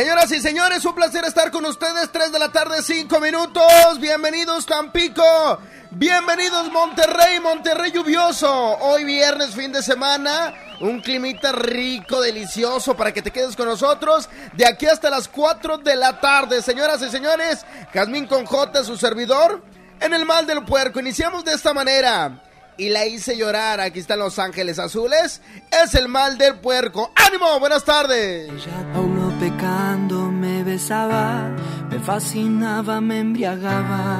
señoras y señores, un placer estar con ustedes, 3 de la tarde, 5 minutos, bienvenidos Tampico, bienvenidos Monterrey, Monterrey lluvioso, hoy viernes, fin de semana, un climita rico, delicioso para que te quedes con nosotros, de aquí hasta las 4 de la tarde, señoras y señores, Jazmín con su servidor, en el mal del puerco, iniciamos de esta manera y la hice llorar. Aquí están Los Ángeles Azules. Es el mal del puerco. ¡Ánimo! Buenas tardes. Pecando me besaba, me fascinaba, me embriagaba,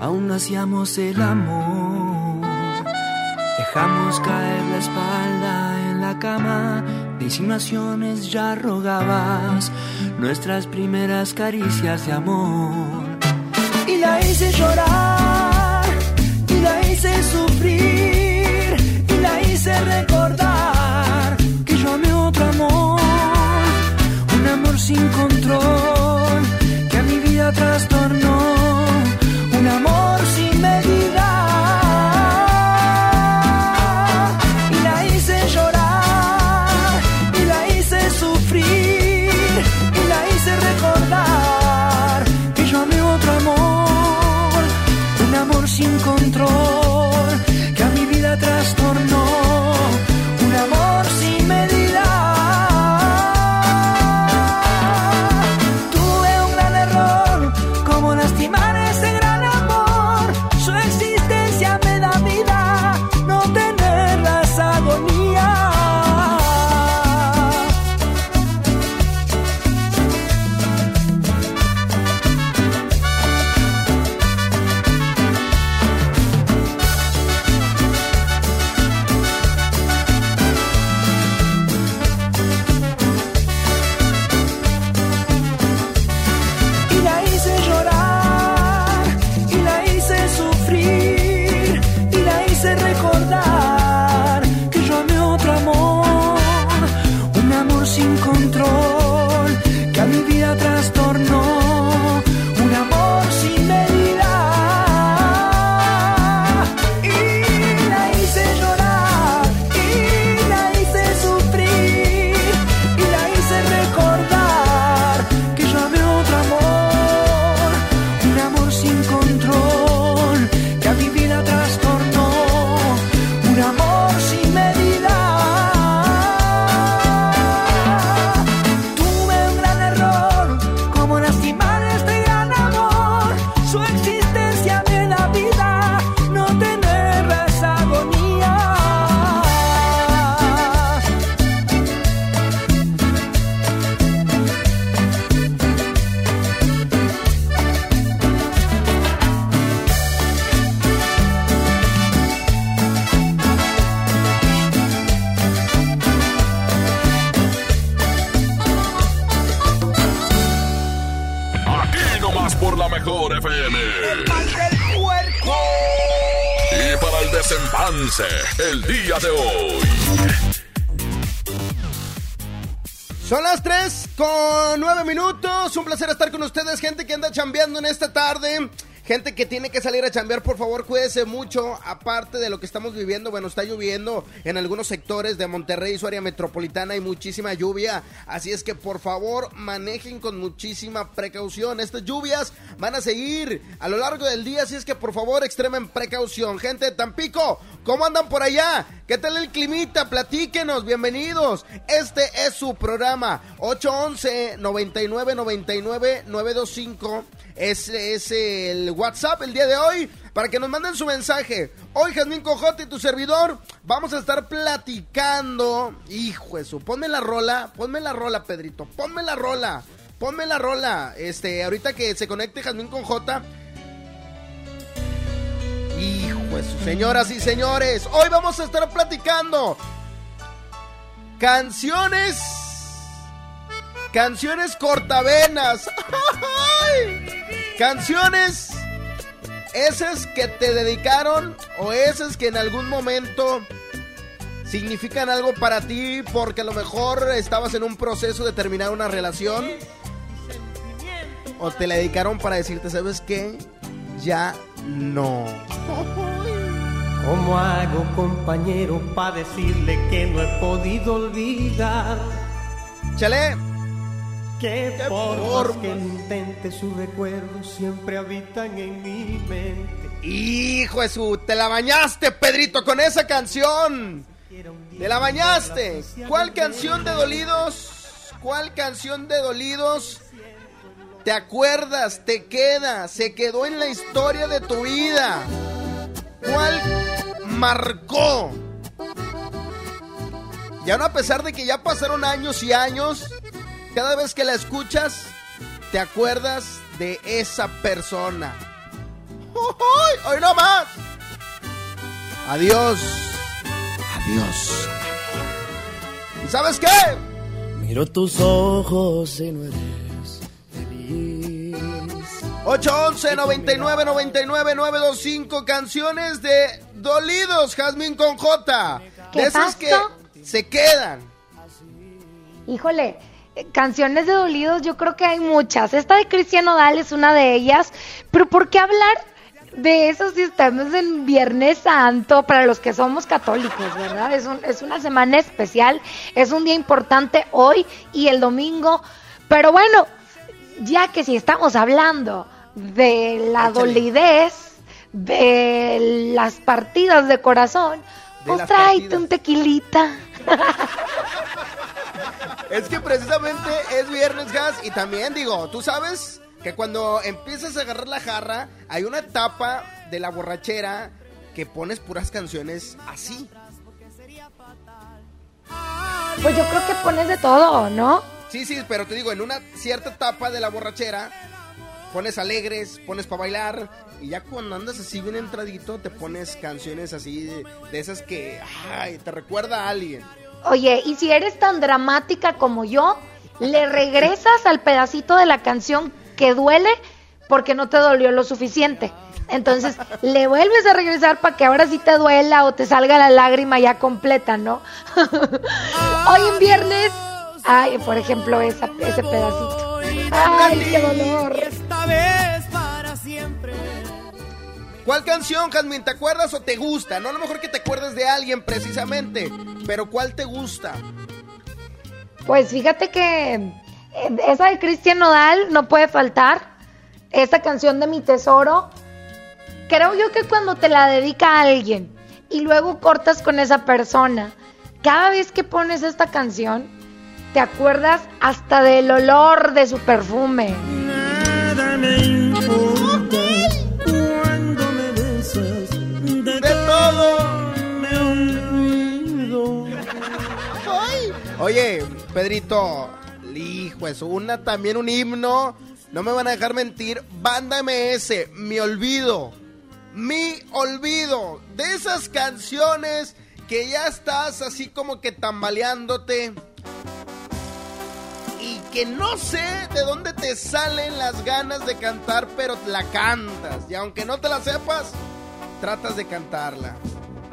aún hacíamos el amor. Dejamos caer la espalda en la cama, de insinuaciones ya rogabas nuestras primeras caricias de amor. Y la hice llorar, y la hice sufrir, 15 el día de hoy. Son las 3 con 9 minutos. Un placer estar con ustedes, gente que anda chambeando en esta tarde. Gente que tiene que salir a chambear, por favor, cuídese mucho. Aparte de lo que estamos viviendo, bueno, está lloviendo en algunos sectores de Monterrey y su área metropolitana. Hay muchísima lluvia. Así es que, por favor, manejen con muchísima precaución. Estas lluvias van a seguir a lo largo del día. Así es que, por favor, extremen precaución. Gente de Tampico, ¿Cómo andan por allá? ¿Qué tal el climita? Platíquenos, bienvenidos. Este es su programa 811 99 99 925. Es, es el WhatsApp el día de hoy para que nos manden su mensaje. Hoy, Jazmín Cojote y tu servidor, vamos a estar platicando. Hijo eso, ponme la rola, ponme la rola, Pedrito, ponme la rola, ponme la rola. Este, ahorita que se conecte Jazmín con J Hijo, señoras y señores, hoy vamos a estar platicando canciones, canciones cortavenas, canciones esas que te dedicaron o esas que en algún momento significan algo para ti porque a lo mejor estabas en un proceso de terminar una relación o te la dedicaron para decirte, ¿sabes qué? Ya no. ¿Cómo hago, compañero, para decirle que no he podido olvidar? Chale. Que por que intente su recuerdo siempre habitan en mi mente. Hijo de su, te la bañaste, Pedrito, con esa canción. Te la bañaste. ¿Cuál canción de dolidos? ¿Cuál canción de dolidos? te acuerdas, te queda, se quedó en la historia de tu vida. ¿Cuál marcó? Y ahora a pesar de que ya pasaron años y años, cada vez que la escuchas, te acuerdas de esa persona. ¡Hoy no más! Adiós. Adiós. ¿Y sabes qué? Miro tus ojos y no eres 811 99 99 925 canciones de dolidos, Jazmín con J. ¿Qué de esas que se quedan. Híjole, canciones de dolidos yo creo que hay muchas. Esta de Cristiano Dal es una de ellas, pero ¿por qué hablar de eso si estamos en Viernes Santo para los que somos católicos, verdad? Es, es una semana especial, es un día importante hoy y el domingo, pero bueno, ya que si estamos hablando de la dolidez, de las partidas de corazón, pues tráete un tequilita. es que precisamente es viernes gas y también digo, tú sabes que cuando empiezas a agarrar la jarra, hay una etapa de la borrachera que pones puras canciones así. Pues yo creo que pones de todo, ¿no? Sí, sí, pero te digo, en una cierta etapa de la borrachera pones alegres, pones para bailar. Y ya cuando andas así bien entradito, te pones canciones así de, esas que ay, te recuerda a alguien. Oye, y si eres tan dramática como yo, le regresas al pedacito de la canción que duele porque no te dolió lo suficiente. Entonces le vuelves a regresar para que ahora sí te duela o te salga la lágrima ya completa, ¿no? Hoy en viernes, ay, por ejemplo, esa, ese pedacito. ¡Ay, qué dolor! Esta vez para siempre. ¿Cuál canción, Jasmine, te acuerdas o te gusta? No a lo mejor que te acuerdes de alguien precisamente, pero ¿cuál te gusta? Pues fíjate que eh, esa de Cristian Nodal no puede faltar. Esa canción de mi tesoro. Creo yo que cuando te la dedica a alguien y luego cortas con esa persona, cada vez que pones esta canción, te acuerdas hasta del olor de su perfume. Nada me importa me olvido. Oye, Pedrito, hijo, es una también un himno. No me van a dejar mentir. Banda MS, mi olvido. Mi olvido. De esas canciones que ya estás así como que tambaleándote y que no sé de dónde te salen las ganas de cantar, pero la cantas. Y aunque no te la sepas, tratas de cantarla.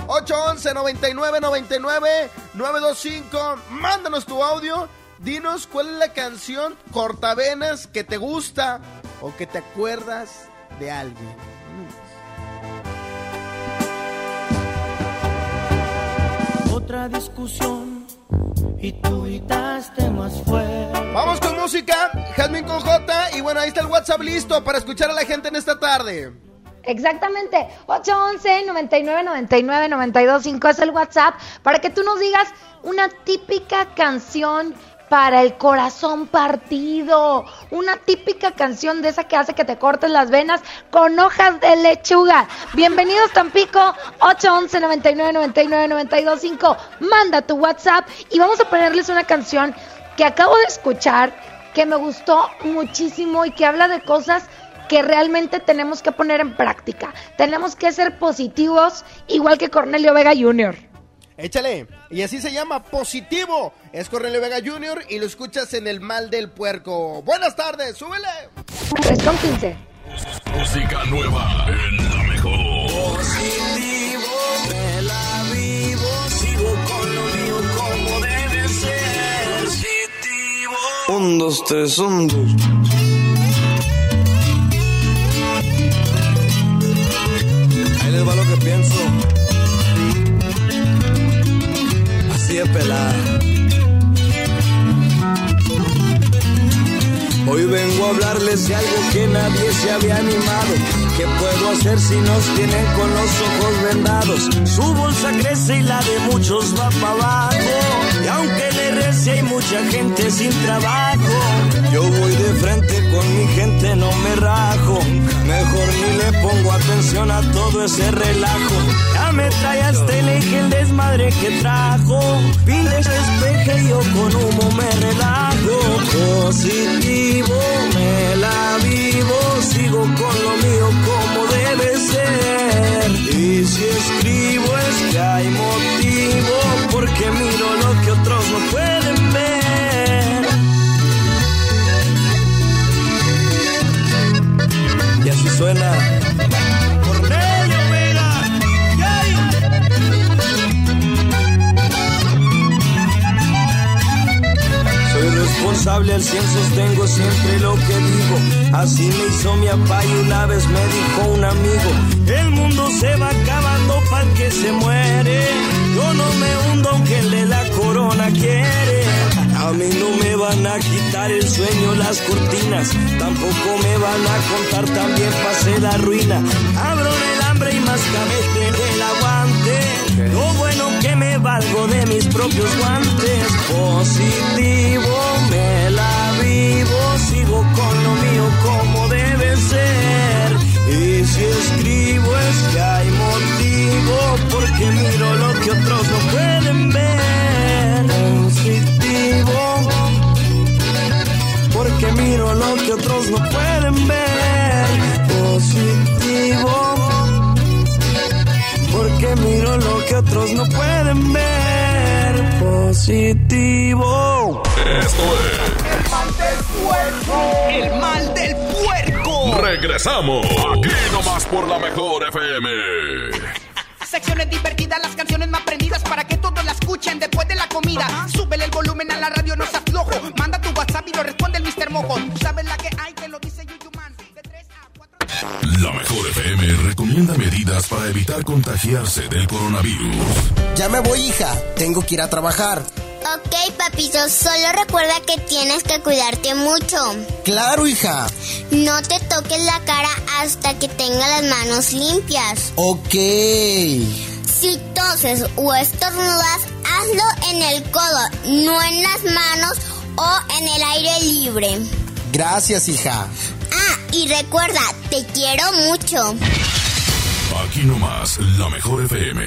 811 99 99 925. Mándanos tu audio. Dinos cuál es la canción cortavenas que te gusta o que te acuerdas de alguien. Otra discusión y tú gritaste más fuerte. Vamos con música, Jasmine con J. Y bueno, ahí está el WhatsApp listo para escuchar a la gente en esta tarde. Exactamente, 811 99 99 925 es el WhatsApp para que tú nos digas una típica canción para el corazón partido, una típica canción de esa que hace que te cortes las venas con hojas de lechuga. Bienvenidos Tampico, 811 99 99 925. Manda tu WhatsApp y vamos a ponerles una canción que acabo de escuchar que me gustó muchísimo y que habla de cosas que realmente tenemos que poner en práctica. Tenemos que ser positivos, igual que Cornelio Vega Jr. Échale. Y así se llama Positivo. Es Cornelio Vega Jr. y lo escuchas en El Mal del Puerco. Buenas tardes, súbele. 3 con 15. Música nueva en la mejor. Positivo, me la vivo, sigo con lo mío como debe ser. Positivo. Un, dos, tres, un, dos. Pienso. Así es pelada. Hoy vengo a hablarles de algo que nadie se había animado. ¿Qué puedo hacer si nos tienen con los ojos vendados? Su bolsa crece y la de muchos va para abajo. Y aunque le rece hay mucha gente sin trabajo. Yo voy de frente con mi gente, no me rajo. Mejor ni le pongo atención a todo ese relajo. Ya me trae hasta el eje el desmadre que trajo. Pines despeje y yo con humo me relajo. Positivo, me la vivo. Sigo con lo mío como debe ser. Y si escribo es que hay motivo. Porque miro responsable al cien, sostengo siempre lo que digo. Así me hizo mi papá y una vez me dijo un amigo: El mundo se va acabando para que se muere. Yo no me hundo aunque el de la corona quiere. A mí no me van a quitar el sueño, las cortinas. Tampoco me van a contar también pasé la ruina. Abro el hambre y más cabete del aguante. Lo bueno que me valgo de mis propios guantes. Positivo, me Regresamos. Aquí nomás por la mejor FM. Secciones divertidas, las canciones más prendidas para que todos la escuchen después de la comida. Súbele el volumen a la radio, no se aflojo. Manda tu WhatsApp y lo responde el Mr. Mojo. Tú sabes la que hay, te lo dice Yuyuman. De 3 a 4. La mejor FM recomienda medidas para evitar contagiarse del coronavirus. Ya me voy, hija. Tengo que ir a trabajar. Ok, papito, solo recuerda que tienes que cuidarte mucho. Claro, hija. No te toques la cara hasta que tengas las manos limpias. Ok. Si toses o estornudas, hazlo en el codo, no en las manos o en el aire libre. Gracias, hija. Ah, y recuerda, te quiero mucho. Aquí nomás, la mejor FM.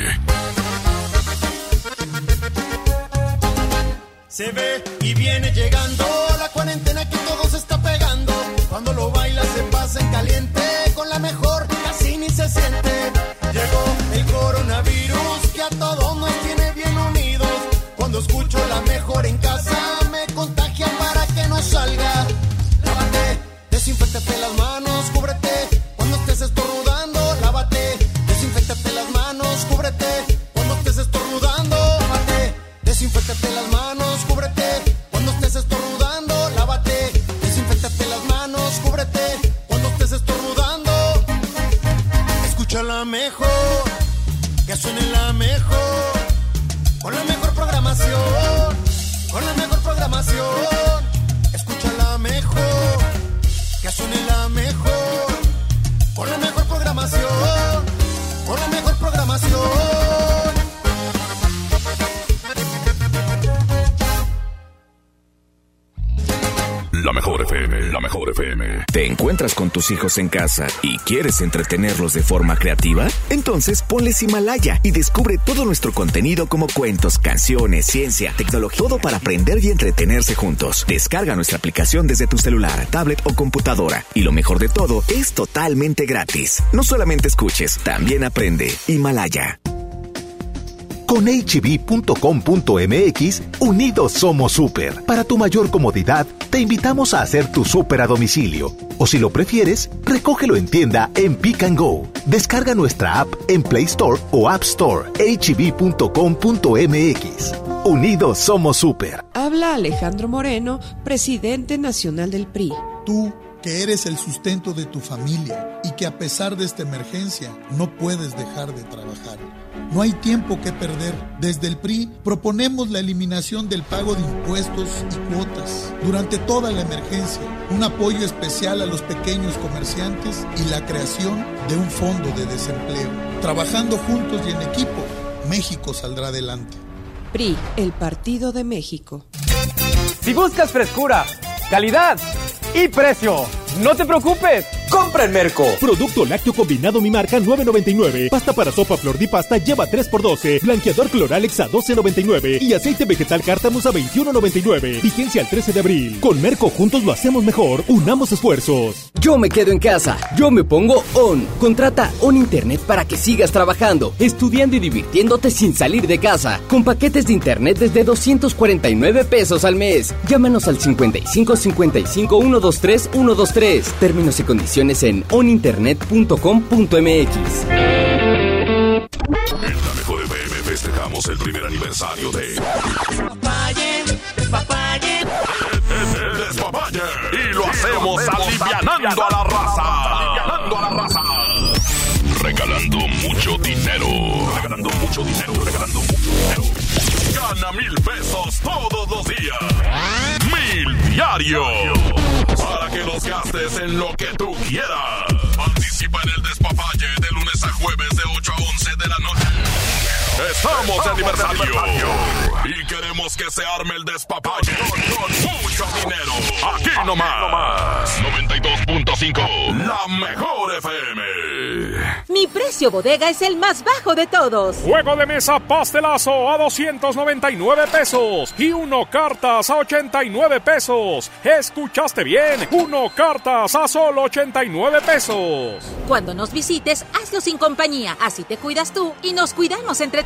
Se ve y viene llegando la cuarentena que todo se está pegando. Cuando lo baila se pasa en caliente, con la mejor casi ni se siente. Llegó el coronavirus que a todos nos tiene bien unidos. Cuando escucho la mejor en hijos en casa y quieres entretenerlos de forma creativa? Entonces ponles Himalaya y descubre todo nuestro contenido como cuentos, canciones, ciencia, tecnología, todo para aprender y entretenerse juntos. Descarga nuestra aplicación desde tu celular, tablet o computadora. Y lo mejor de todo, es totalmente gratis. No solamente escuches, también aprende. Himalaya. Con hb.com.mx, unidos somos super. Para tu mayor comodidad, te invitamos a hacer tu super a domicilio. O si lo prefieres, recógelo en tienda en Pick and Go. Descarga nuestra app en Play Store o App Store. hb.com.mx. Unidos somos super. Habla Alejandro Moreno, presidente nacional del PRI. Tú que eres el sustento de tu familia y que a pesar de esta emergencia no puedes dejar de trabajar. No hay tiempo que perder. Desde el PRI proponemos la eliminación del pago de impuestos y cuotas durante toda la emergencia, un apoyo especial a los pequeños comerciantes y la creación de un fondo de desempleo. Trabajando juntos y en equipo, México saldrá adelante. PRI, el Partido de México. Si buscas frescura, calidad y precio, no te preocupes. Compra en Merco. Producto lácteo combinado mi marca 9.99. Pasta para sopa flor di pasta lleva 3x12. Blanqueador Cloralex a 12.99. Y aceite vegetal cártamus a 21.99. Vigencia al 13 de abril. Con Merco juntos lo hacemos mejor. Unamos esfuerzos. Yo me quedo en casa. Yo me pongo On. Contrata On Internet para que sigas trabajando, estudiando y divirtiéndote sin salir de casa. Con paquetes de Internet desde 249 pesos al mes. Llámanos al 55 55 123 123. Términos y condiciones en oninternet.com.mx. En la mejor FM festejamos el primer aniversario de. Despapalle, despapalle. Despapalle. Y lo hacemos alivianando a la raza. Alivianando a la raza. Regalando mucho dinero. Regalando mucho dinero. Regalando mucho dinero. Gana mil pesos todos los días. Mil diarios. Para que los gastes en lo que tú quieras. Participa en el despapalle de lunes a jueves de 8 a 11 de la noche. Estamos de aniversario. Y queremos que se arme el despapalle con, mucho dinero. Aquí nomás. 92.5. La mejor FM. Mi precio bodega es el más bajo de todos. Juego de mesa pastelazo a 299 pesos y uno cartas a 89 pesos. ¿Escuchaste bien? Uno cartas a solo 89 pesos. Cuando nos visites, hazlo sin compañía. Así te cuidas tú y nos cuidamos entre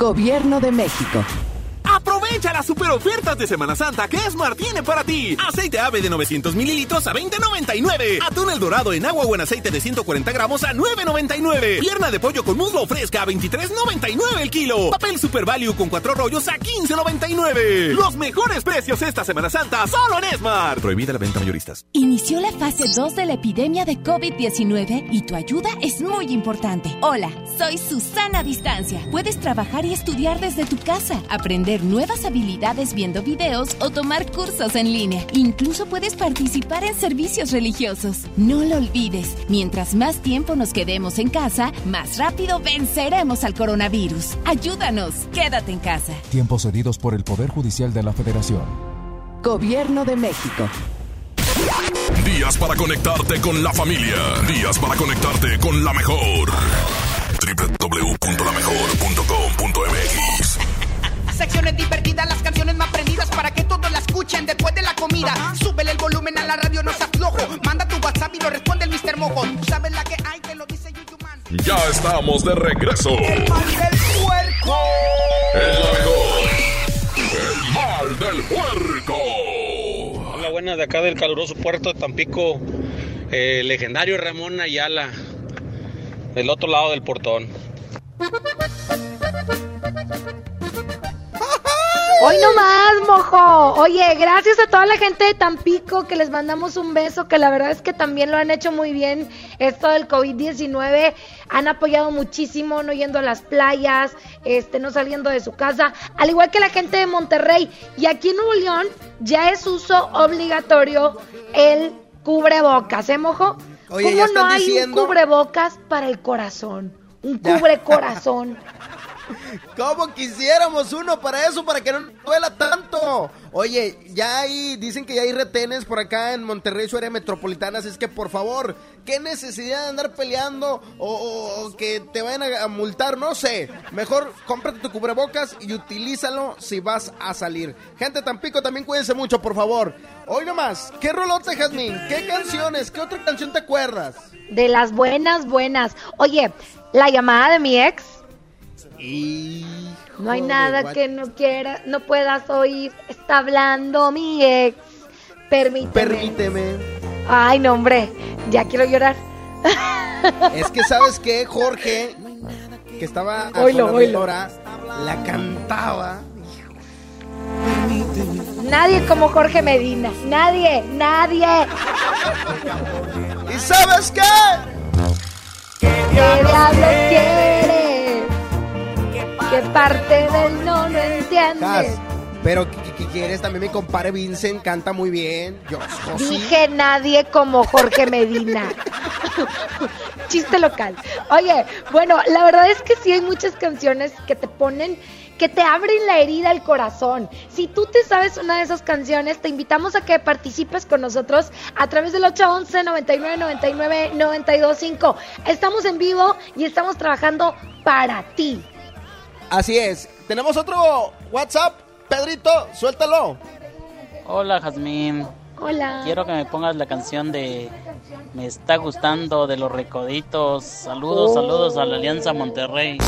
Gobierno de México. Aprovecha las super ofertas de Semana Santa que Esmar tiene para ti. Aceite ave de 900 mililitros a 20.99. Atún el dorado en agua o en aceite de 140 gramos a 9.99. Pierna de pollo con muslo fresca a 23.99 el kilo. Papel Super Value con cuatro rollos a 15.99. Los mejores precios esta Semana Santa solo en Esmar. Prohibida la venta mayoristas. Inició la fase 2 de la epidemia de COVID-19 y tu ayuda es muy importante. Hola, soy Susana Distancia. Puedes trabajar y estudiar desde tu casa, aprender nuevas habilidades viendo videos o tomar cursos en línea. Incluso puedes participar en servicios religiosos. No lo olvides, mientras más tiempo nos quedemos en casa, más rápido venceremos al coronavirus. Ayúdanos, quédate en casa. Tiempos cedidos por el Poder Judicial de la Federación. Gobierno de México. Días para conectarte con la familia. Días para conectarte con la mejor. www.lamejor.com.mx Secciones divertidas, las canciones más prendidas para que todos la escuchen después de la comida. Súbele el volumen a la radio, no seas flojo. Manda tu WhatsApp y lo responde el Mr. Mojo. Tú sabes la que hay, te lo dice Yuyuman. Ya estamos de regreso. El mal del puerco. El mejor. El mal del puerco. Hola, buenas de acá del caluroso puerto de Tampico. Eh, legendario Ramón Ayala. Del otro lado del portón. Hoy nomás, mojo. Oye, gracias a toda la gente de Tampico que les mandamos un beso, que la verdad es que también lo han hecho muy bien. Esto del COVID-19 han apoyado muchísimo, no yendo a las playas, este, no saliendo de su casa, al igual que la gente de Monterrey. Y aquí en Nuevo León ya es uso obligatorio el cubrebocas, ¿eh, mojo? Oye, ¿Cómo no hay diciendo- un cubrebocas para el corazón? Un cubre corazón. ¿Cómo quisiéramos uno para eso, para que no duela tanto? Oye, ya hay, dicen que ya hay retenes por acá en Monterrey, su área metropolitana, así es que por favor, ¿qué necesidad de andar peleando o, que te vayan a, a multar? No sé. Mejor cómprate tu cubrebocas y utilízalo si vas a salir. Gente de Tampico, también cuídense mucho, por favor. Hoy nomás, ¿qué rolote, Jazmín? ¿Qué canciones? ¿Qué otra canción te acuerdas? De las buenas, buenas. Oye, la llamada de mi ex. No hay nada what- que no quiera, no puedas oír. Está hablando mi ex. Permíteme. Permíteme. Ay, no, hombre. Ya quiero llorar. Es que sabes que Jorge, que estaba a Oilo, oilo. la cantaba. Nadie como Jorge Medina. Nadie, nadie. ¿Y sabes qué? ¿Qué diablos quiere? ¿Qué parte del no lo entiendes? Cas, pero ¿qué, quieres? También mi compadre Vincent canta muy bien. Yo, Josi. Dije nadie como Jorge Medina. Chiste local. Oye, bueno, la verdad es que sí hay muchas canciones que te ponen, que te abren la herida al corazón. Si tú te sabes una de esas canciones, te invitamos a que participes con nosotros a través del 811 99 99 925. Estamos en vivo y estamos trabajando para ti. Así es. Tenemos otro WhatsApp. Pedrito, suéltalo. Hola Jazmín, Hola. quiero que me pongas la canción de Me está gustando de los recoditos. Saludos, Oh. saludos a la Alianza Monterrey.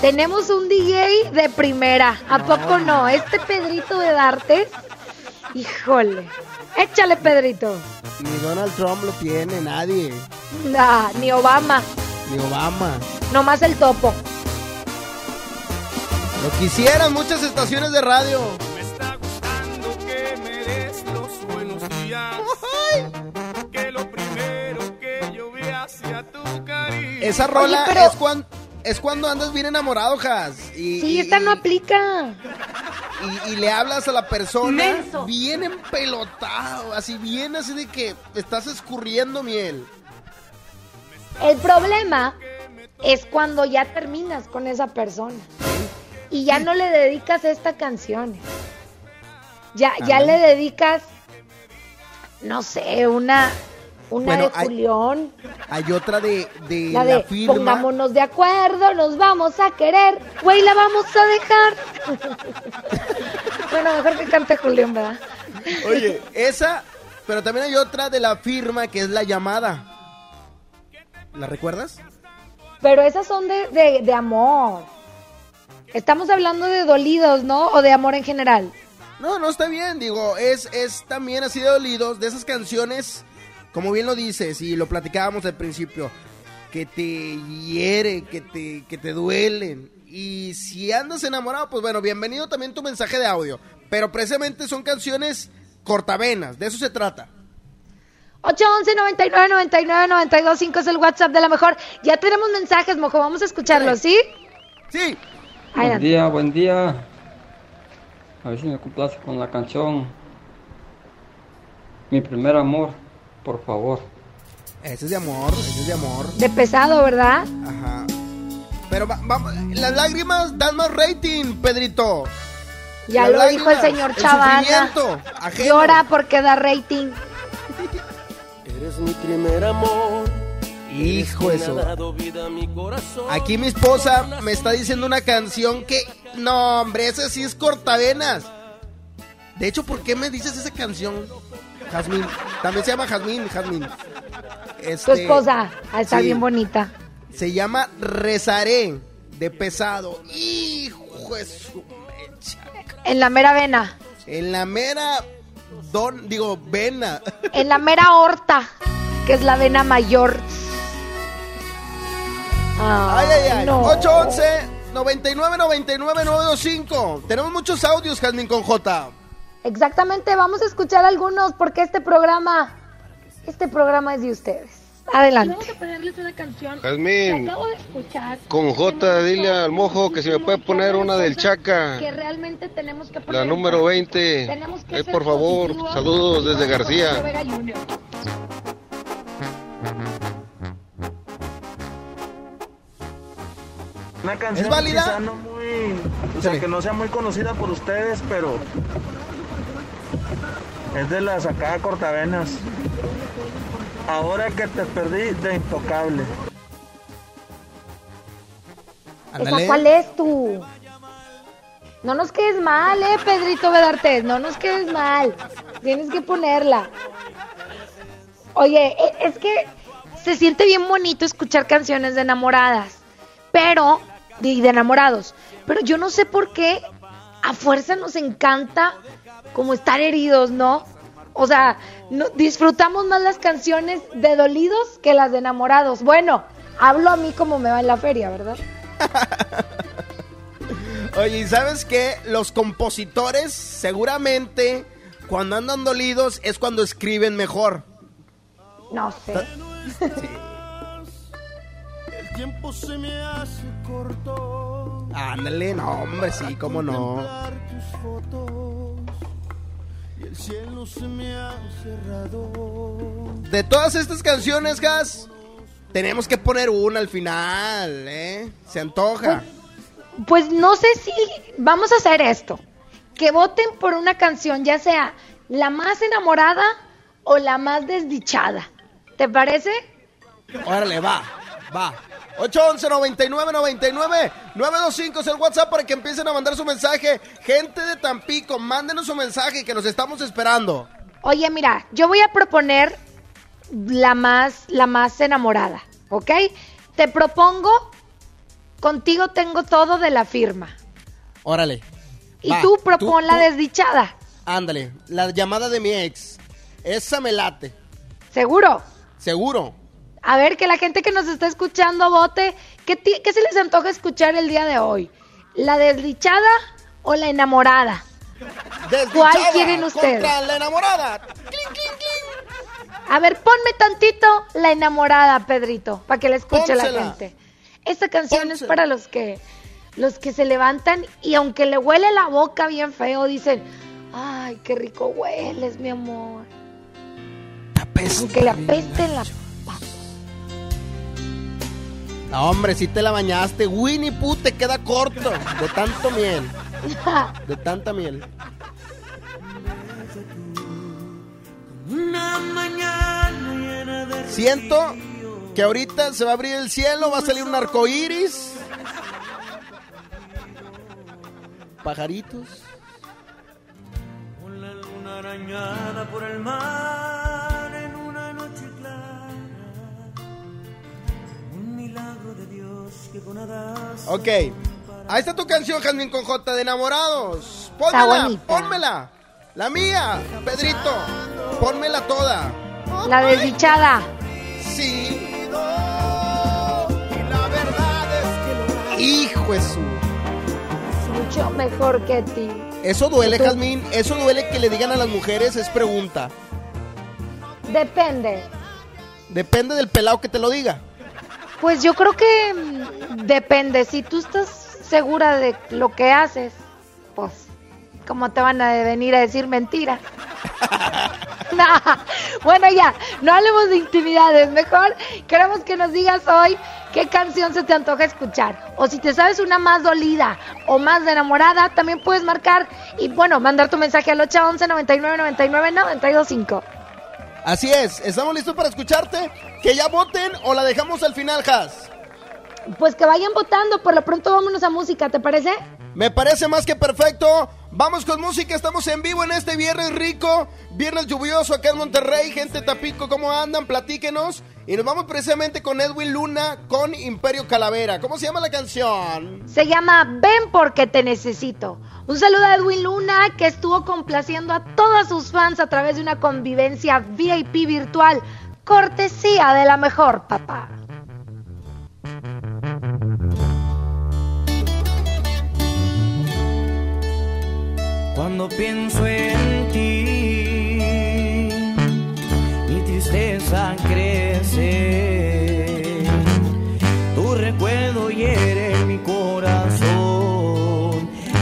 Tenemos un DJ de primera. ¿A poco no? Este Pedrito de Dartes. Híjole. Échale, Pedrito. Ni Donald Trump lo tiene, nadie. Nah, ni Obama. Ni Obama. Nomás el topo. Lo quisieran muchas estaciones de radio. que me des los buenos días. Que lo primero que yo vea sea tu cariño. Esa rola pero- es, cuando, es cuando andas bien enamorado, Jas. Y, Sí, y- esta no aplica. y, y le hablas a la persona Menso. bien empelotado, así bien así de que estás escurriendo miel. El problema es cuando ya terminas con esa persona. Y ya no le dedicas esta canción. Ya, ya le dedicas, no sé, una, una Bueno, de hay- Julián. Hay otra de, de La la, de firma. pongámonos de acuerdo, nos vamos a querer, güey, la vamos a dejar. bueno, mejor que cante Julián, ¿verdad? Oye, esa, pero también hay otra de la firma que es la llamada. ¿La recuerdas? Pero esas son de, de, de amor. Estamos hablando de dolidos, ¿no? O de amor en general. No, no está bien, digo, es, es también así de dolidos, de esas canciones, como bien lo dices, y lo platicábamos al principio, que te hiere, que te, que te duelen. Y si andas enamorado, pues bueno, bienvenido también tu mensaje de audio. Pero precisamente son canciones cortavenas, de eso se trata. 811 99 99 92 5 es el WhatsApp de la mejor. Ya tenemos mensajes, mojo. Vamos a escucharlos, ¿sí? Sí. Buen día, buen día. A ver si me complace con la canción Mi primer amor, por favor. Ese es de amor, ese es de amor. De pesado, ¿verdad? Ajá. Pero va- vamos, las lágrimas dan más rating, Pedrito. Ya Las lo dijo el señor el Chavana. ajeno. Llora porque da rating. Eres mi primer amor. Hijo eso. Aquí mi esposa me está diciendo una canción que. No, hombre, esa sí es cortavenas. De hecho, ¿por qué me dices esa canción? Jazmín. También se llama Jazmín, Jazmín. Tu Este, esposa. Ah, está sí. bien bonita. Se llama Rezaré de pesado. Hijo de su mecha. En la mera vena. En la mera. Don, digo, vena. En la mera horta, que es la vena mayor. Ay, ay, ay. no. 811 999925. Tenemos muchos audios, Jasmine con J. Exactamente, vamos a escuchar algunos porque este programa, este programa es de ustedes. Adelante. Tengo que ponerles una canción. Jazmín. que acabo de escuchar. Con J, dile al mojo que si me puede poner una del Que Chaca. realmente tenemos que poner. La número 20. Tenemos que ser por favor. positivos. Saludos desde García. Una canción ¿Es válida? quizá no muy, o sea, que no sea muy conocida por ustedes, pero es de las acá cortavenas. Ahora que te perdí de intocable. ¿Esa cuál es tú? No nos quedes mal, eh, Pedrito Bedartes, no nos quedes mal. Tienes que ponerla. Oye, e- es que se siente bien bonito escuchar canciones de enamoradas, pero, y de enamorados, pero yo no sé por qué a fuerza nos encanta como estar heridos, ¿no? O sea, no- disfrutamos más las canciones de dolidos que las de enamorados. Bueno, hablo a mí como me va en la feria, ¿verdad? Oye, ¿y sabes qué? Los compositores seguramente cuando andan dolidos es cuando escriben mejor. No sé. El tiempo se me hace corto. Ándale, no, hombre, sí, cómo no. El cielo se me ha cerrado. De todas estas canciones, Gas, tenemos que poner una al final, ¿eh? Se antoja. Pues no sé si vamos a hacer esto. Que voten por una canción, ya sea la más enamorada o la más desdichada. ¿Te parece? Órale, va, va. 811 99 99 925 es el WhatsApp para que empiecen a mandar su mensaje. Gente de Tampico, mándenos su mensaje que nos estamos esperando. Oye, mira, yo voy a proponer la más, la más enamorada, ¿ok? Te propongo, contigo tengo todo de la firma. Órale. Y Va, tú propon la desdichada, Ándale, la llamada de mi ex. Esa me late, ¿seguro? seguro. A ver, que la gente que nos está escuchando vote. ¿Qué, qué se les antoja escuchar el día de hoy? ¿La desdichada o la enamorada? ¿Cuál Desdichada quieren ustedes? Contra la enamorada. A ver, ponme tantito la enamorada, Pedrito, para que la escuche la Pónsela. gente. Esta canción es para los que los que se levantan y aunque le huele la boca bien feo, dicen, ay, qué rico hueles, mi amor. Aunque le apeste la... No, hombre, si te la bañaste. Winnie Pooh te queda corto de tanto miel. De tanta miel. Una mañana llena de Siento que ahorita se va a abrir el cielo, va a salir un arco iris. Pajaritos. Con la luna arañada por el mar Ok. Ahí está tu canción, Jasmine con J de enamorados. Pónmela, pónmela. La mía, Pedrito. Pónmela toda. La desdichada. Sí. Hijo de su. Mucho mejor que ti. Eso duele. Jasmine. Eso duele que le digan a las mujeres, es pregunta. Depende. Depende del pelado que te lo diga. Pues yo creo que mm, depende. Si tú estás segura de lo que haces, pues, ¿cómo te van a venir a decir mentira? Bueno, ya, no hablemos de intimidades. Mejor queremos que nos digas hoy qué canción se te antoja escuchar. O si te sabes una más dolida o más de enamorada, también puedes marcar y, bueno, mandar tu mensaje al 811 99 99 925. Así es, estamos listos para escucharte. Que ya voten o la dejamos al final, Has. Pues que vayan votando. Por lo pronto, vámonos a música, ¿te parece? Me parece más que perfecto. Vamos con música, estamos en vivo en este viernes rico, viernes lluvioso acá en Monterrey. Gente Tapico, ¿cómo andan? Platíquenos. Y nos vamos precisamente con Edwin Luna con Imperio Calavera. ¿Cómo se llama la canción? Se llama Ven porque te necesito. Un saludo a Edwin Luna que estuvo complaciendo a todas sus fans a través de una convivencia VIP virtual. Cortesía de la mejor, papá. Cuando pienso en ti, mi tristeza crece. Tu recuerdo hiere mi corazón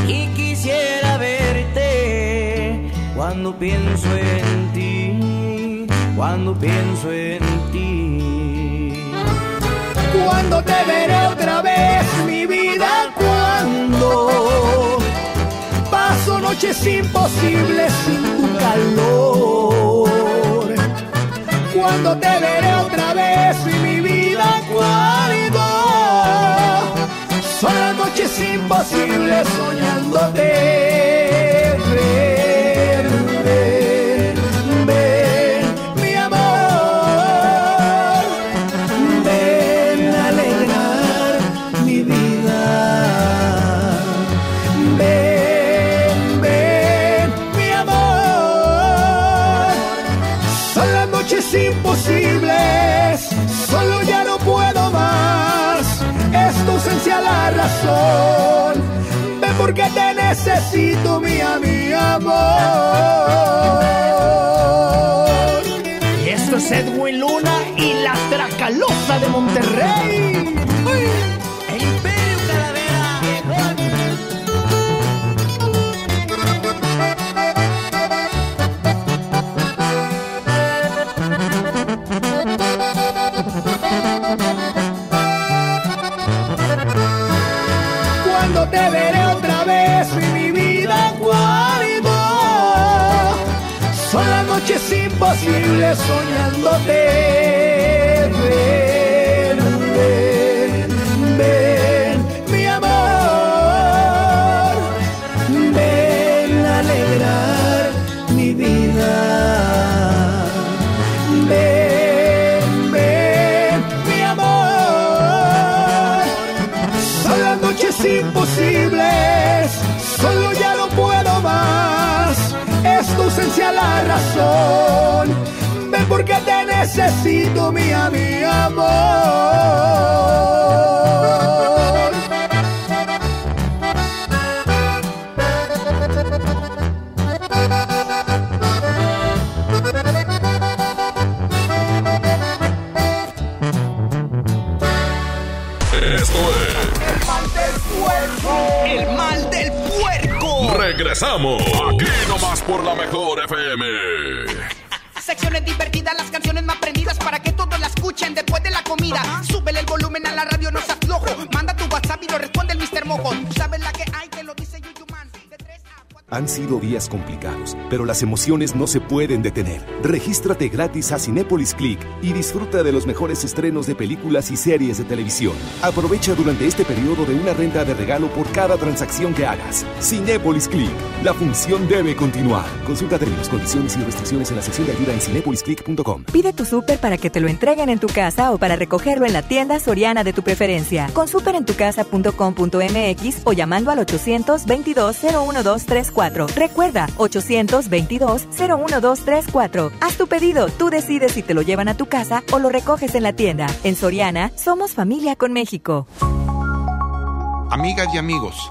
y quisiera verte cuando pienso en ti, cuando pienso en ti. Cuando te veré otra vez, mi vida, paso noches imposibles sin tu calor. Cuando te veré otra vez, mi vida, cuando son noches imposibles soñándote. De Monterrey. ¡Uy! El Imperio Cuando te veré otra vez, mi vida, cuando son las noches imposibles soñándote. Necesito, mi amor. Esto es. El mal del puerco. Regresamos. Aquí nomás por la mejor FM. Comida. Súbele el volumen a la radio, no seas flojo. Manda tu WhatsApp y lo responde el Mr. Mojo. Tú sabes la que hay, Han sido días complicados, pero las emociones no se pueden detener. Regístrate gratis a Cinépolis Click y disfruta de los mejores estrenos de películas y series de televisión. Aprovecha durante este periodo de una renta de regalo por cada transacción que hagas. Cinépolis Click. La función debe continuar. Consulta términos, condiciones y restricciones en la sección de ayuda en cinépolisclick.com. Pide tu súper para que te lo entreguen en tu casa o para recogerlo en la tienda soriana de tu preferencia. Con superentucasa.com.mx o llamando al 822-01234. Recuerda, 822-01234. Haz tu pedido, tú decides si te lo llevan a tu casa o lo recoges en la tienda. En Soriana, somos familia con México. Amigas y amigos,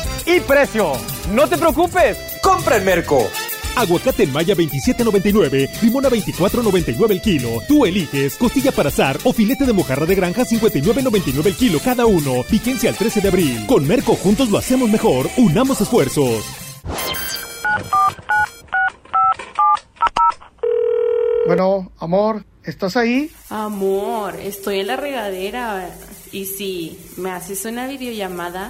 y precio, no te preocupes, compra en Merco. Aguacate en Maya 27.99, limón a 24.99 el kilo. Tú eliges costilla para azar o filete de mojarra de granja 59.99 el kilo cada uno. Vigencia al 13 de abril. Con Merco juntos lo hacemos mejor. Unamos esfuerzos. Bueno, amor, ¿estás ahí? Amor, estoy en la regadera. Y si me haces una videollamada.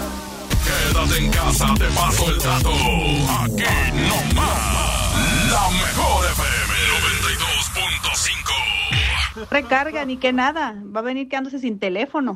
Quédate en casa, te paso el dato. Aquí no más. La mejor FM 92.5. Recarga, ni que nada. Va a venir quedándose sin teléfono.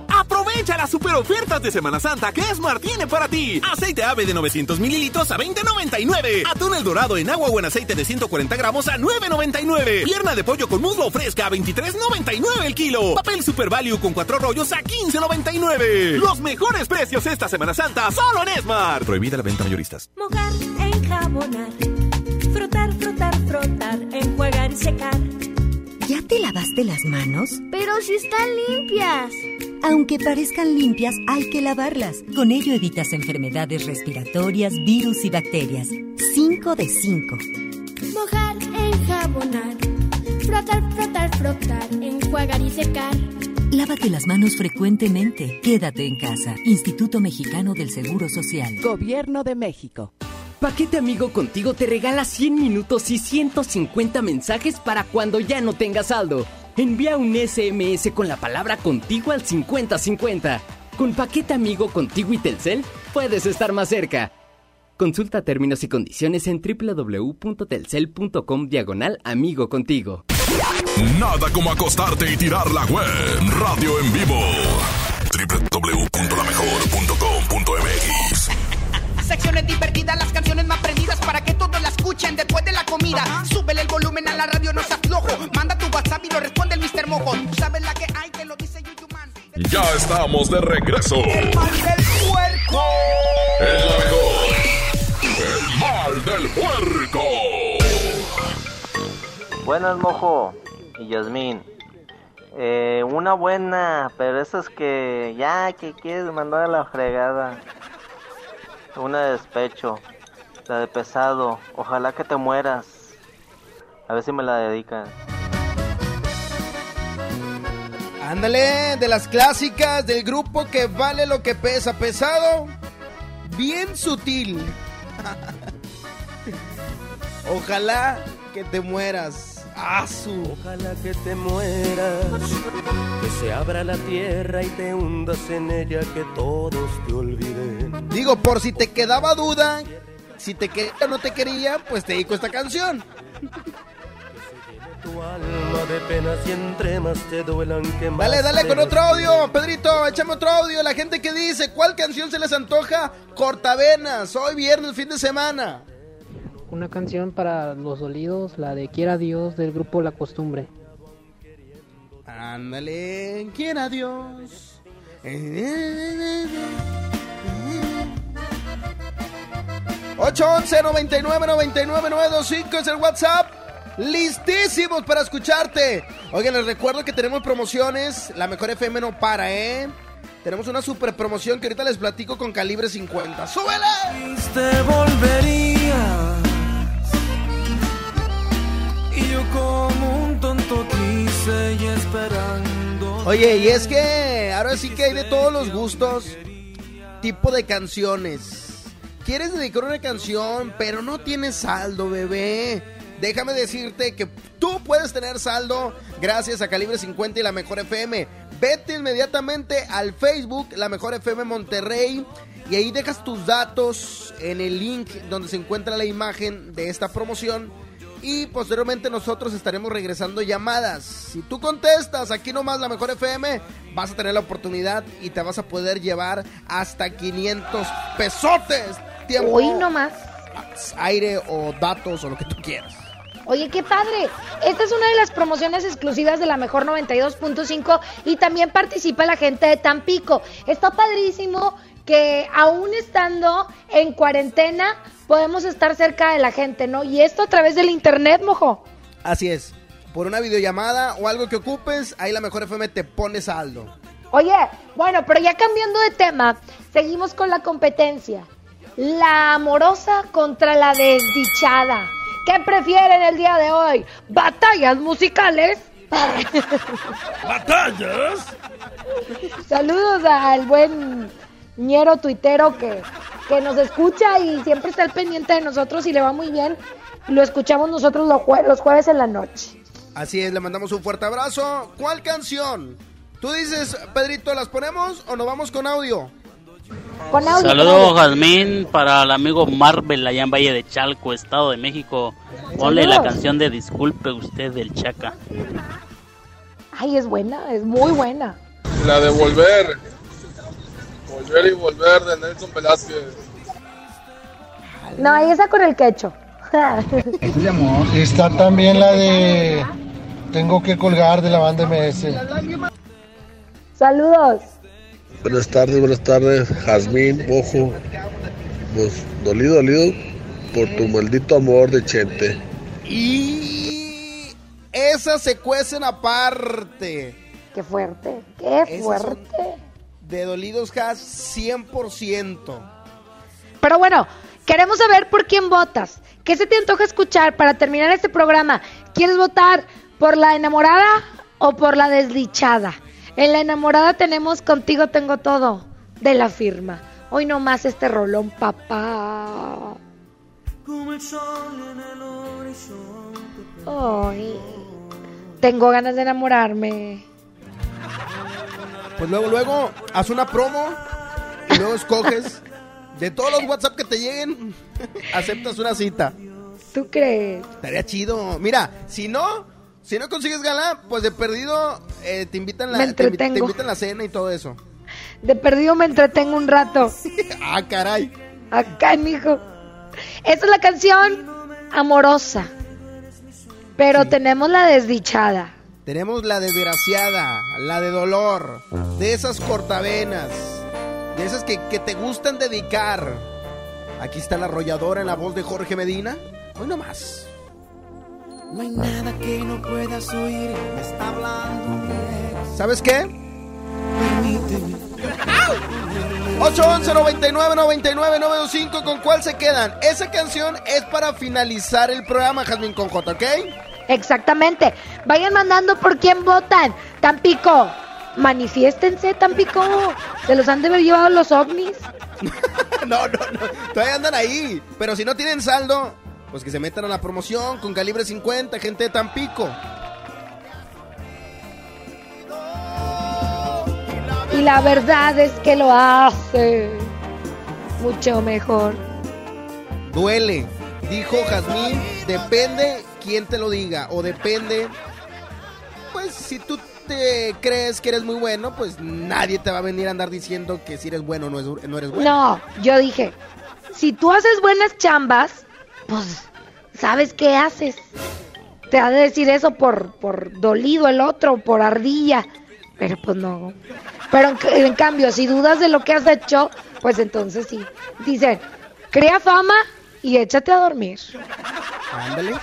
Aprovecha las super ofertas de Semana Santa que Smart tiene para ti. Aceite ave de 900 mililitros a 20.99. Atún el dorado en agua o en aceite de 140 gramos a 9.99. Pierna de pollo con muslo fresca a 23.99 el kilo. Papel Super Value con cuatro rollos a 15.99. Los mejores precios esta Semana Santa solo en Smart. Prohibida la venta mayoristas. Mojar, enjabonar, frotar, frotar, frotar, enjuagar y secar. ¿Ya te lavaste las manos? Pero si están limpias. Aunque parezcan limpias, hay que lavarlas. Con ello evitas enfermedades respiratorias, virus y bacterias. 5 de 5. Mojar, enjabonar, frotar, frotar, frotar, enjuagar y secar. Lávate las manos frecuentemente. Quédate en casa. Instituto Mexicano del Seguro Social. Gobierno de México. Paquete Amigo Contigo te regala 100 minutos y 150 mensajes para cuando ya no tengas saldo. Envía un SMS con la palabra contigo al 5050. Con Paquete Amigo Contigo y Telcel puedes estar más cerca. Consulta términos y condiciones en www.telcel.com diagonal amigo contigo. Nada como acostarte y tirar la web. Radio en vivo. www.lamejor.com.mx Secciones divertidas, las canciones más prendidas para que todos la escuchen después de la comida. Súbele el volumen a la radio, no seas flojo. Manda tu WhatsApp y lo responde el Mr. Mojo. Tú sabes la que hay, te lo dice Yuyuman. Ya estamos de regreso. El mal del puerco. El la mejor. El mal del puerco. Buenas, Mojo y Yasmín. Eh, una buena, pero esas que ya que quieres mandar a la fregada. Una de despecho, la de pesado. Ojalá que te mueras. A ver si me la dedican. Ándale, de las clásicas del grupo que vale lo que pesa. Pesado, bien sutil. Ojalá que te mueras. Asu. Ojalá que te mueras, que se abra la tierra y te hundas en ella, que todos te olviden. Digo, por si te quedaba duda, si te quería o no te quería, pues te dedico esta canción. Dale, dale con otro audio, Pedrito, échame otro audio. La gente que dice, ¿cuál canción se les antoja? Cortavenas, hoy viernes, fin de semana. Una canción para los dolidos, la de Quiera Dios del grupo La Costumbre. Ándale, quiera Dios. 811 99 99 925 es el WhatsApp. Listísimos para escucharte. Oigan, les recuerdo que tenemos promociones. La mejor FM no para, ¿eh? Tenemos una super promoción que ahorita les platico con calibre 50. ¡Súbela! Te volverías. Y yo como un tonto quise y esperando. Oye, y es que ahora sí que hay de todos los gustos, tipo de canciones. ¿Quieres dedicar una canción, pero no tienes saldo, bebé? Déjame decirte que tú puedes tener saldo gracias a Calibre 50 y la Mejor FM. Vete inmediatamente al Facebook, la Mejor FM Monterrey, y ahí dejas tus datos en el link donde se encuentra la imagen de esta promoción. Y posteriormente nosotros estaremos regresando llamadas. Si tú contestas aquí nomás la mejor FM, vas a tener la oportunidad y te vas a poder llevar hasta 500 pesotes. Tiempo, Hoy nomás. aire o datos o lo que tú quieras. Oye, qué padre. Esta es una de las promociones exclusivas de la Mejor 92.5 y también participa la gente de Tampico. Está padrísimo que aún estando en cuarentena podemos estar cerca de la gente, ¿no? Y esto a través del internet, mojo. Así es. Por una videollamada o algo que ocupes, ahí la mejor FM te pone saldo. Oye, bueno, pero ya cambiando de tema, seguimos con la competencia. La amorosa contra la desdichada. ¿Qué prefieren el día de hoy? ¿Batallas musicales? ¿Batallas? Saludos al buen ñero tuitero que, que nos escucha y siempre está al pendiente de nosotros y le va muy bien. Lo escuchamos nosotros los, jue- los jueves en la noche. Así es, le mandamos un fuerte abrazo. ¿Cuál canción? Tú dices, Pedrito, ¿las ponemos o nos vamos con audio? Con audio. Saludos, Jazmín, para el amigo Marvel allá en Valle de Chalco, Estado de México. Ponle la canción de Disculpe usted del Chaca. Ay, es buena, es muy buena. La de Volver. Volver y Volver de Nelson Velázquez. No, ahí esa con el quecho. Está también la de Tengo que colgar de la banda MS. Saludos. Buenas tardes, buenas tardes, Jazmín, ojo, pues dolido, dolido por tu maldito amor de Chente. Y esas se cuecen aparte. Qué fuerte, qué Esas fuerte. De Dolidos Has 100%. Pero bueno, queremos saber por quién votas. ¿Qué se te antoja escuchar para terminar este programa? ¿Quieres votar por la enamorada o por la desdichada? En la enamorada tenemos Contigo Tengo Todo, de la firma. Hoy no más este rolón, papá. Como el sol en el horizonte. Ay, tengo ganas de enamorarme. Pues luego, luego, haz una promo y luego escoges. De todos los WhatsApp que te lleguen, aceptas una cita. ¿Tú crees? Estaría chido. Mira, si no, si no consigues gala, pues de perdido eh, te invitan la, te, invitan la cena y todo eso. De perdido me entretengo un rato. ah, caray. Acá, mijo. Esta es la canción amorosa. Pero tenemos la desdichada. Tenemos la desgraciada, la de dolor, de esas cortavenas, de esas que, que te gustan dedicar. Aquí está la arrolladora en la voz de Jorge Medina. Hoy no más. No hay nada que no puedas oír, me está hablando mi ex. ¿Sabes qué? Permíteme. 811 99 99 925 ¿Con cuál se quedan? Esa canción es para finalizar el programa, Jazmín con J, ¿ok? Exactamente. Vayan mandando por quién votan. Tampico, manifiéstense, Tampico. Se los han de haber llevado los ovnis. no, no, no. Todavía andan ahí. Pero si no tienen saldo, pues que se metan a la promoción con calibre 50, gente de Tampico. Y la verdad es que lo hace mucho mejor. Duele. Dijo Jazmín, depende quién te lo diga. O depende. Pues si tú te crees que eres muy bueno, pues nadie te va a venir a andar diciendo que si eres bueno o no, es- no eres bueno. No, yo dije, si tú haces buenas chambas, pues, ¿sabes qué haces? Te ha de decir eso por, por dolido el otro, por ardilla. Pero pues no. Pero en, ca- en cambio, si dudas de lo que has hecho, pues entonces sí. Dicen, crea fama y échate a dormir. Ándale.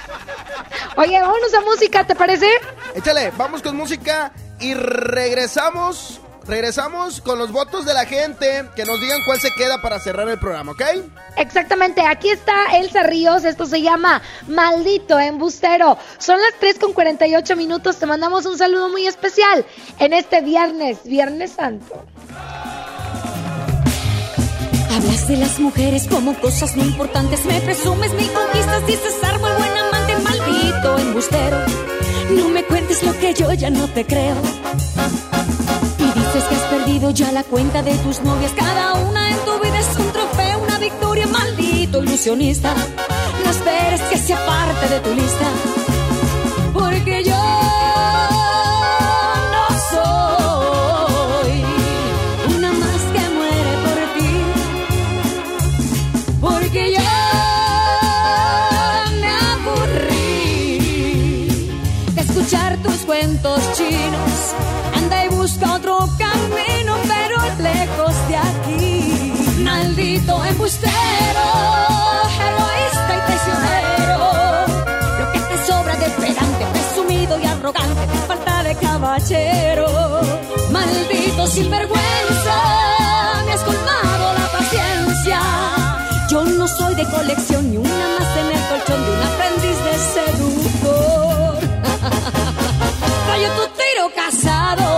Oye, vámonos a música, ¿te parece? Échale, vamos con música y regresamos. Regresamos con los votos de la gente que nos digan cuál se queda para cerrar el programa, ¿ok? Exactamente, aquí está Elsa Ríos, esto se llama Maldito Embustero. Son las 3 con 48 minutos, te mandamos un saludo muy especial en este viernes, Viernes Santo. Hablas de las mujeres como cosas no importantes. Me presumes mil conquistas, dices árbol, buen amante, maldito embustero. No me cuentes lo que yo ya no te creo. Y dices que has perdido ya la cuenta de tus novias. Cada una en tu vida es un trofeo, una victoria, maldito ilusionista. No esperes que sea parte de tu lista. Caballero. Maldito sinvergüenza, me has colmado la paciencia. Yo no soy de colección ni una más en el colchón de un aprendiz de seductor. Fallo tu tiro casado.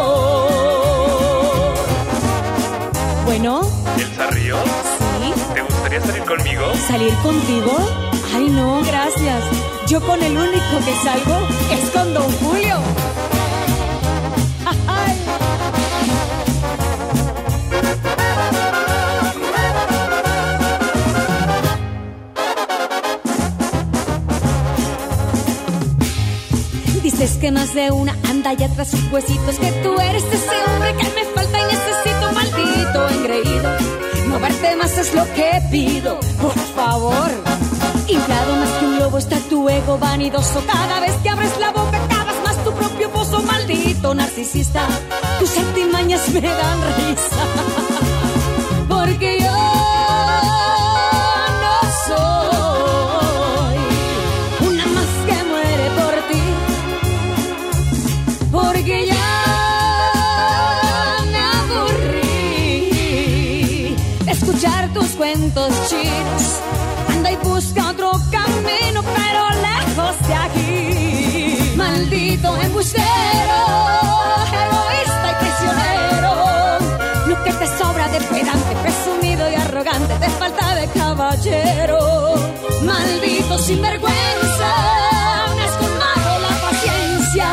Bueno, ¿Elsa Ríos? Sí. ¿Te gustaría salir conmigo? ¿salir contigo? Ay, no, gracias. Yo con el único que salgo es con Don Julio. De una anda y atrás sus huesitos Que tú eres ese hombre que me falta y necesito Maldito engreído. No verte más es lo que pido Por favor. Inflado más que un lobo está tu ego vanidoso. Cada vez que abres la boca cavas más tu propio pozo Maldito narcisista. Tus artimañas me dan risa Maldito embustero, egoísta y prisionero. Lo que te sobra de pedante, presumido y arrogante, te falta de caballero. Maldito sinvergüenza, me has colmado la paciencia.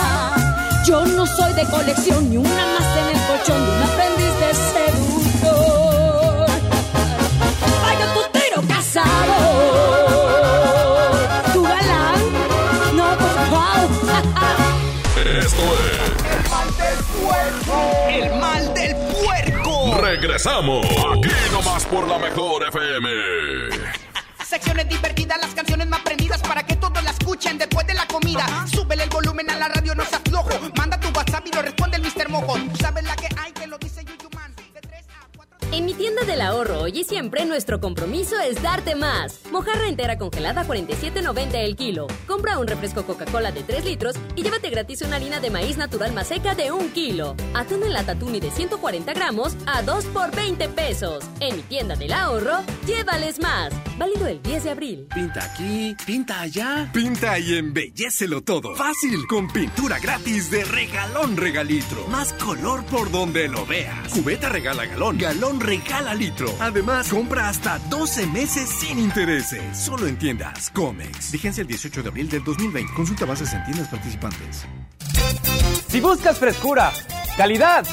Yo no soy de colección ni una más en el colchón de un aprendiz de seductor. Regresamos. Aquí nomás por la mejor FM. Secciones divertidas, las canciones más prendidas para que todos la escuchen después de la comida. Súbele el volumen a la radio, no seas flojo. Manda tu WhatsApp y lo responde el Mr. Mojo. Tú sabes la que hay, que lo dice Yuyuman. En mi tienda del ahorro hoy y siempre nuestro compromiso es darte más. Mojarra entera congelada a 47.90 el kilo. Compra un refresco Coca-Cola de 3 litros y llévate gratis una harina de maíz natural más seca de 1 kilo. Atún en lata tuni de 140 gramos a 2 por 20 pesos. En mi tienda del ahorro, llévales más. Válido el 10 de abril. Pinta aquí, pinta allá. Pinta y embellecelo todo. Fácil, con pintura gratis de regalón regalitro. Más color por donde lo veas. Cubeta regala galón, galón regala litro. Además, compra hasta 12 meses sin intereses. Solo en tiendas Comex. Vigencia el 18 de abril del 2020. Consulta bases en tiendas participantes. Si buscas frescura, calidad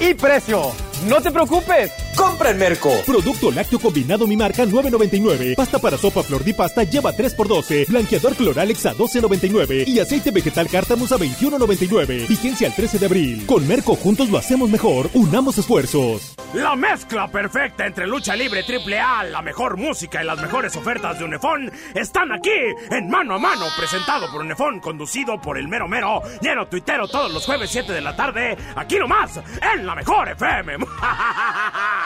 y precio, no te preocupes. Compra en Merco. Producto lácteo combinado mi marca 9.99. Pasta para sopa flor di pasta lleva 3x12. Blanqueador Cloralex a 12.99. Y aceite vegetal cártamus a 21.99. Vigencia el 13 de abril. Con Merco juntos lo hacemos mejor. Unamos esfuerzos. La mezcla perfecta entre lucha libre triple A, la mejor música y las mejores ofertas de Unefón están aquí en Mano a Mano, presentado por Unefón, conducido por el mero mero, lleno tuitero todos los jueves 7 de la tarde, aquí nomás, en la mejor FM.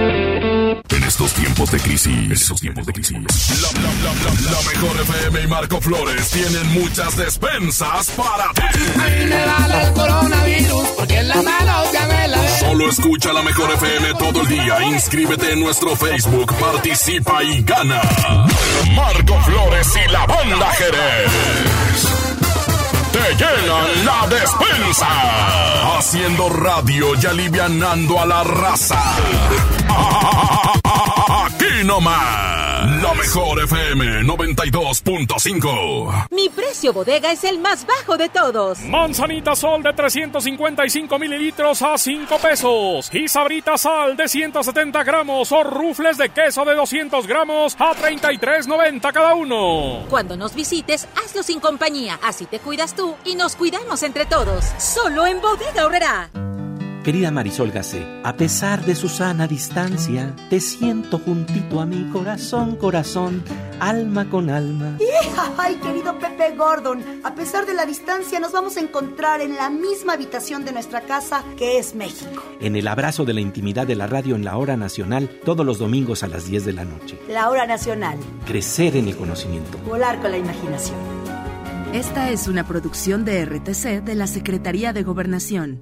En estos tiempos de crisis, en estos tiempos de crisis, la, la- la- la- la mejor FM y Marco Flores tienen muchas despensas para ti. A mí me vale el coronavirus porque en las manos ya me la Solo escucha la mejor FM todo el día. Inscríbete en nuestro Facebook, participa y gana. Marco Flores y la banda Jerez. Te llenan la despensa. Haciendo radio y alivianando a la raza. Aquí nomás. La mejor FM 92.5. Mi precio bodega es el más bajo de todos. Manzanita Sol de 355 mililitros a 5 pesos. Y Sabrita Sal de 170 gramos o rufles de queso de 200 gramos a 33.90 cada uno. Cuando nos visites, hazlo sin compañía. Así te cuidas tú y nos cuidamos entre todos. Solo en Bodega Horrera. Querida Marisol Gacé, a pesar de su sana distancia, te siento juntito a mi corazón, corazón, alma con alma. Ay, querido Pepe Gordon, a pesar de la distancia nos vamos a encontrar en la misma habitación de nuestra casa, que es México. En el abrazo de la intimidad de la radio en la hora nacional, todos los domingos a las 10 de la noche. La hora nacional. Crecer en el conocimiento. Volar con la imaginación. Esta es una producción de RTC de la Secretaría de Gobernación.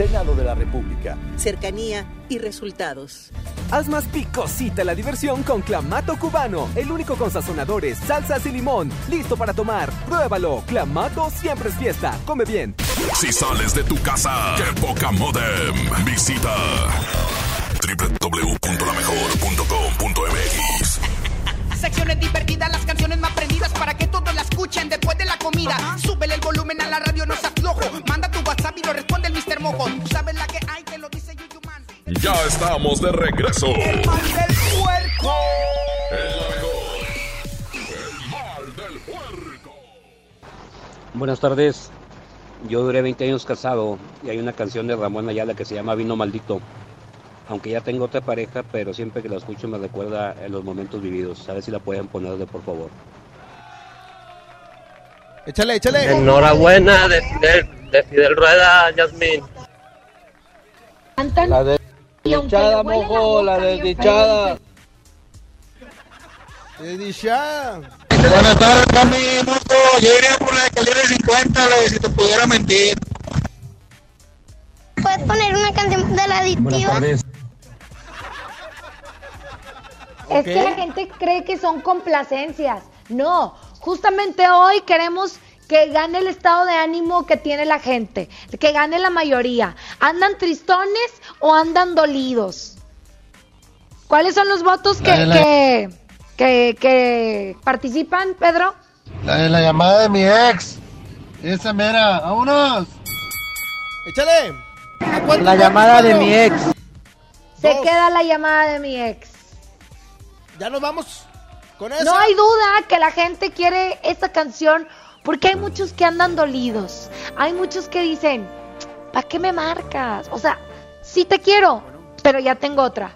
Senado de la República. Cercanía y resultados. Haz más picosita la diversión con Clamato Cubano, el único con sazonadores, salsas y limón. Listo para tomar. Pruébalo. Clamato siempre es fiesta. Come bien. Si sales de tu casa, qué poca modem. Visita www.lamejor.com.mx. Secciones divertidas, las canciones más prendidas para que todos la escuchen después de la comida. Súbele el volumen a la radio, no se aflojo. Manda tu WhatsApp y lo responde el Mr. Mojo. Tú sabes la que hay, que lo dice Yuyu Man. Ya estamos de regreso. El mal del puerco. El mejor. El mal del puerco. Buenas tardes. Yo duré 20 años casado y hay una canción de Ramón Ayala que se llama Vino Maldito. Aunque ya tengo otra pareja, pero siempre que la escucho me recuerda en los momentos vividos. A ver si la pueden ponerle, por favor. Échale, échale. Enhorabuena de Fidel, de Fidel Rueda, Yasmín. La de desdichada, mojo, la desdichada. Desdichada. Buenas tardes, Cami. Yo iría por la de calibre 50, la de si te pudiera mentir. ¿Puedes poner una canción de la adictiva? Es que la gente cree que son complacencias. No, justamente hoy queremos que gane el estado de ánimo que tiene la gente, que gane la mayoría. ¿Andan tristones o andan dolidos? ¿Cuáles son los votos que, La de la- que, que, que participan, Pedro? La de la llamada de mi ex. Esa mera, vámonos. Échale. La llamada de mi ex. Se queda la llamada de mi ex. Ya nos vamos con eso. No hay duda que la gente quiere esta canción porque hay muchos que andan dolidos. Hay muchos que dicen, ¿para qué me marcas? O sea, sí te quiero, pero ya tengo otra.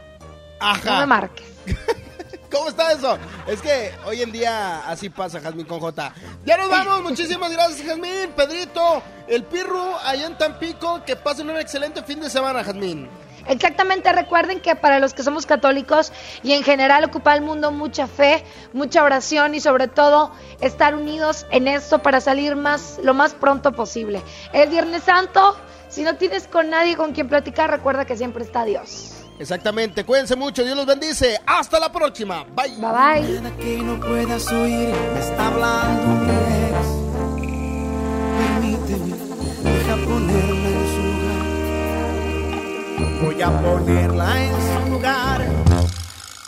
Ajá. No me marques. ¿Cómo está eso? Es que hoy en día así pasa, Jazmín con J. Ya nos vamos, muchísimas gracias, Jazmín, Pedrito, el Pirru, allá en Tampico. Que pasen un excelente fin de semana, Jazmín. Exactamente, recuerden que para los que somos católicos y en general ocupa el mundo mucha fe, mucha oración y sobre todo estar unidos en esto para salir más lo más pronto posible. El Viernes Santo, si no tienes con nadie con quien platicar, recuerda que siempre está Dios. Exactamente, cuídense mucho, Dios los bendice. Hasta la próxima. Bye. Bye bye. que no puedas oír, me está hablando mi ex. Permíteme, deja ponerla en su lugar. Voy a ponerla en su lugar.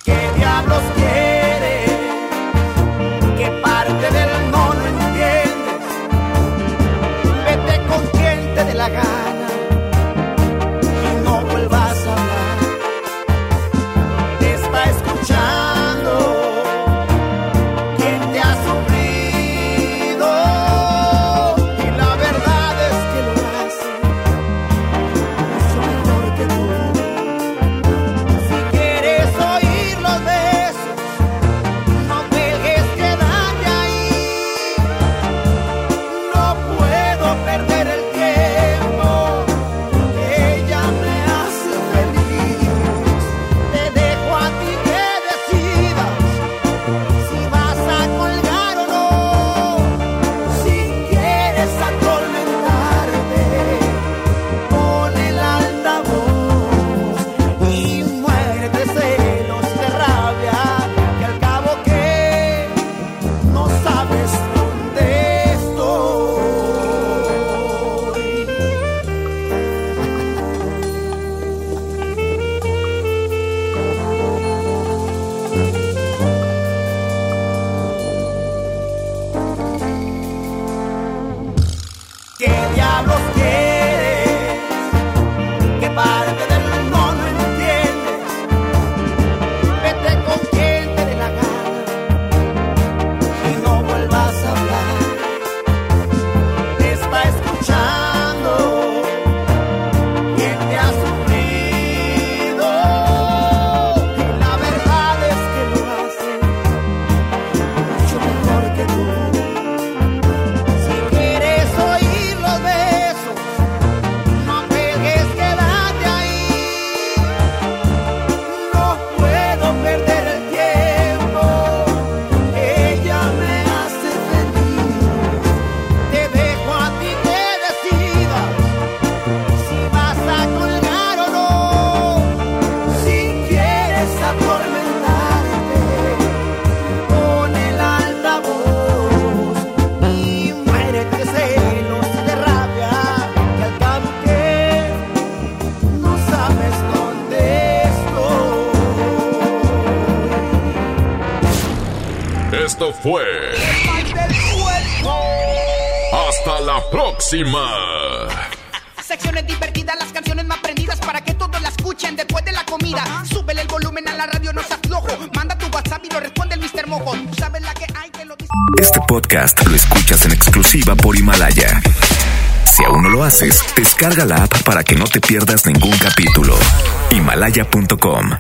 ¿Qué diablos quiere? ¿Qué parte del no lo entiendes? Vete con quien te dé la gana Esto fue. Hasta la próxima. Secciones divertidas, las canciones más prendidas para que todos la escuchen después de la comida. Súbele el volumen a la radio, no seas flojo. Manda tu WhatsApp y lo responde el Mr. Mojo. Sabes la que hay que lo dice. Este podcast lo escuchas en exclusiva por Himalaya. Si aún no lo haces, descarga la app para que no te pierdas ningún capítulo. Himalaya.com